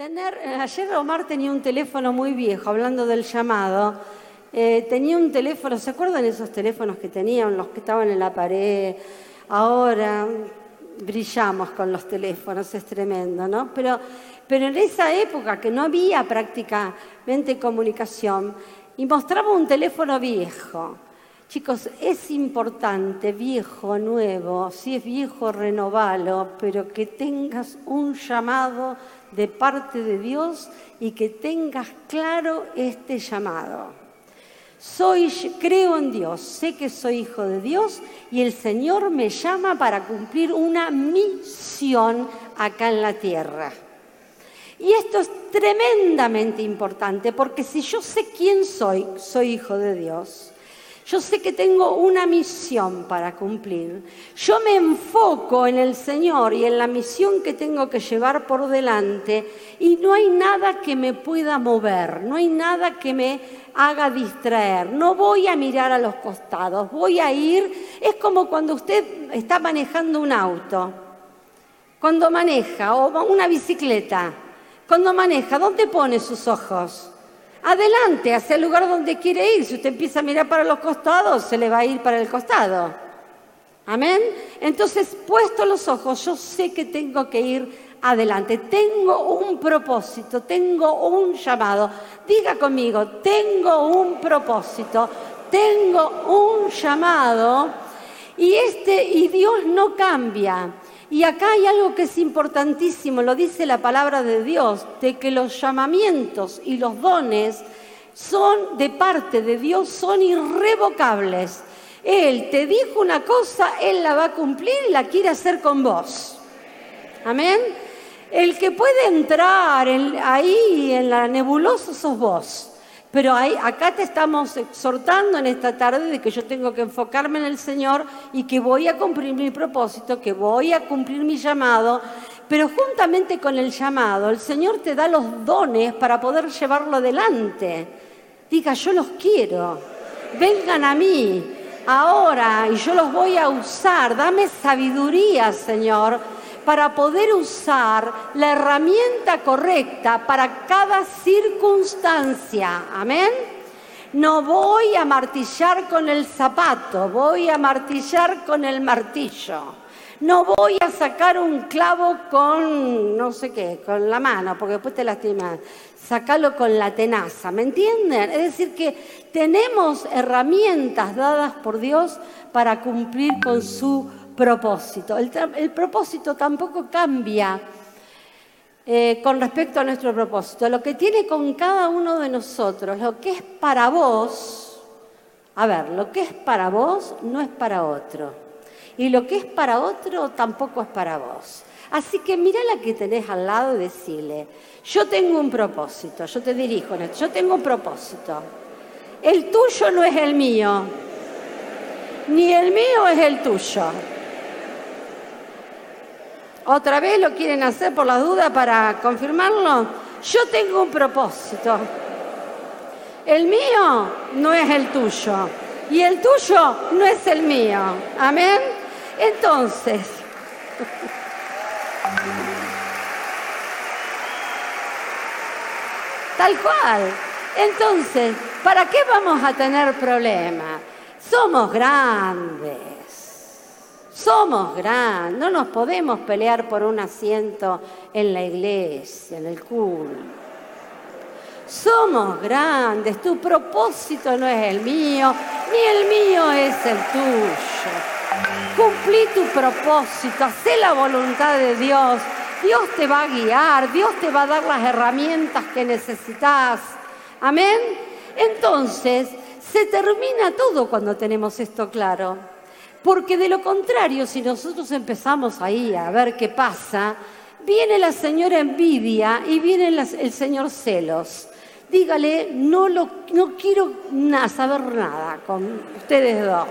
Tener, eh, ayer Omar tenía un teléfono muy viejo, hablando del llamado. Eh, tenía un teléfono, ¿se acuerdan esos teléfonos que tenían, los que estaban en la pared? Ahora brillamos con los teléfonos, es tremendo, ¿no? Pero, pero en esa época que no había prácticamente comunicación, y mostraba un teléfono viejo. Chicos, es importante, viejo, nuevo, si es viejo, renovalo, pero que tengas un llamado de parte de Dios y que tengas claro este llamado. Soy, creo en Dios, sé que soy hijo de Dios y el Señor me llama para cumplir una misión acá en la tierra. Y esto es tremendamente importante porque si yo sé quién soy, soy hijo de Dios yo sé que tengo una misión para cumplir. Yo me enfoco en el Señor y en la misión que tengo que llevar por delante y no hay nada que me pueda mover, no hay nada que me haga distraer. No voy a mirar a los costados, voy a ir. Es como cuando usted está manejando un auto, cuando maneja o una bicicleta. Cuando maneja, ¿dónde pone sus ojos? Adelante, hacia el lugar donde quiere ir. Si usted empieza a mirar para los costados, se le va a ir para el costado. Amén. Entonces, puesto los ojos, yo sé que tengo que ir adelante. Tengo un propósito, tengo un llamado. Diga conmigo, tengo un propósito, tengo un llamado. Y este y Dios no cambia. Y acá hay algo que es importantísimo, lo dice la palabra de Dios, de que los llamamientos y los dones son de parte de Dios, son irrevocables. Él te dijo una cosa, Él la va a cumplir y la quiere hacer con vos. Amén. El que puede entrar ahí en la nebulosa sos vos. Pero acá te estamos exhortando en esta tarde de que yo tengo que enfocarme en el Señor y que voy a cumplir mi propósito, que voy a cumplir mi llamado. Pero juntamente con el llamado, el Señor te da los dones para poder llevarlo adelante. Diga, yo los quiero. Vengan a mí ahora y yo los voy a usar. Dame sabiduría, Señor para poder usar la herramienta correcta para cada circunstancia. Amén. No voy a martillar con el zapato, voy a martillar con el martillo. No voy a sacar un clavo con no sé qué, con la mano, porque después te lastimas. Sacalo con la tenaza, ¿me entienden? Es decir, que tenemos herramientas dadas por Dios para cumplir con su propósito. El, propósito tampoco cambia eh, con respecto a nuestro propósito. Lo que tiene con cada uno de nosotros, lo que es para vos, a ver, lo que es para vos no es para otro. Y lo que es para otro tampoco es para vos. Así que mira la que tenés al lado y decirle, yo tengo un propósito, yo te dirijo yo tengo un propósito. El tuyo no es el mío, ni el mío es el tuyo. ¿Otra vez lo quieren hacer por la duda para confirmarlo? Yo tengo un propósito. El mío no es el tuyo y el tuyo no es el mío. Amén. Entonces, tal cual. Entonces, ¿para qué vamos a tener problemas? Somos grandes. Somos grandes, no nos podemos pelear por un asiento en la iglesia, en el culto. Somos grandes, tu propósito no es el mío, ni el mío es el tuyo. Cumplí tu propósito, haz la voluntad de Dios. Dios te va a guiar, Dios te va a dar las herramientas que necesitas. Amén. Entonces, se termina todo cuando tenemos esto claro. Porque de lo contrario, si nosotros empezamos ahí a ver qué pasa, viene la señora envidia y viene el señor celos. Dígale, no, lo, no quiero saber nada con ustedes dos.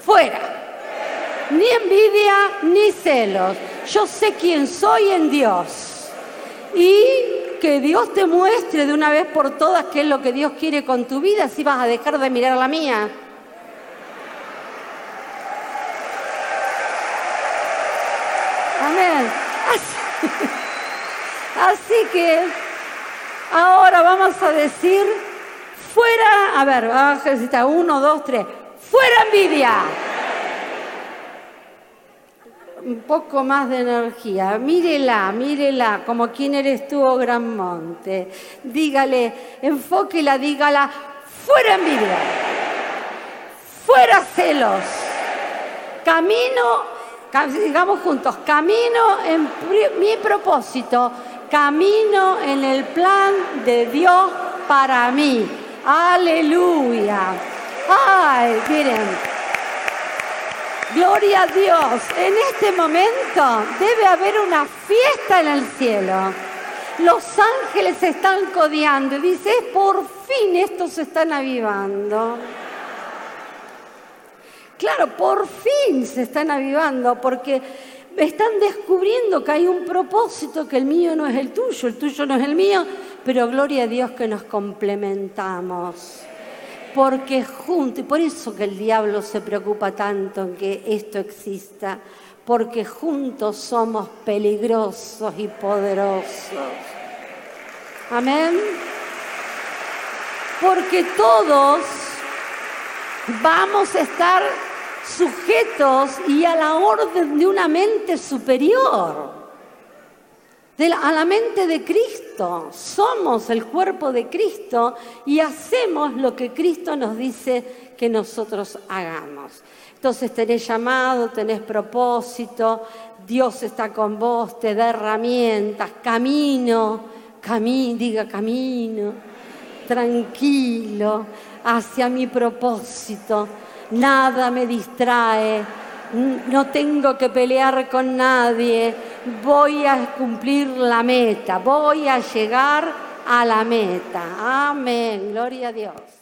Fuera. Ni envidia ni celos. Yo sé quién soy en Dios. Y que Dios te muestre de una vez por todas qué es lo que Dios quiere con tu vida, si vas a dejar de mirar la mía. Así, que ahora vamos a decir, fuera, a ver, vamos a necesitar uno, dos, tres, fuera envidia. Un poco más de energía. Mírela, mírela, como quién eres tú, oh gran monte. Dígale, enfóquela, dígala, fuera envidia. Fuera celos. Camino, digamos juntos, camino en mi propósito, camino en el plan de Dios para mí. Aleluya. Ay, miren. Gloria a Dios. En este momento debe haber una fiesta en el cielo. Los ángeles están codeando y dice, por fin estos se están avivando. Claro, por fin se están avivando porque están descubriendo que hay un propósito, que el mío no es el tuyo, el tuyo no es el mío, pero gloria a Dios que nos complementamos. Porque juntos, y por eso que el diablo se preocupa tanto en que esto exista, porque juntos somos peligrosos y poderosos. Amén. Porque todos vamos a estar sujetos y a la orden de una mente superior, a la mente de Cristo. Somos el cuerpo de Cristo y hacemos lo que Cristo nos dice que nosotros hagamos. Entonces tenés llamado, tenés propósito, Dios está con vos, te da herramientas, camino, camino, diga camino, tranquilo, hacia mi propósito nada me distrae, no tengo que pelear con nadie, voy a cumplir la meta, voy a llegar a la meta. Amén, gloria a Dios.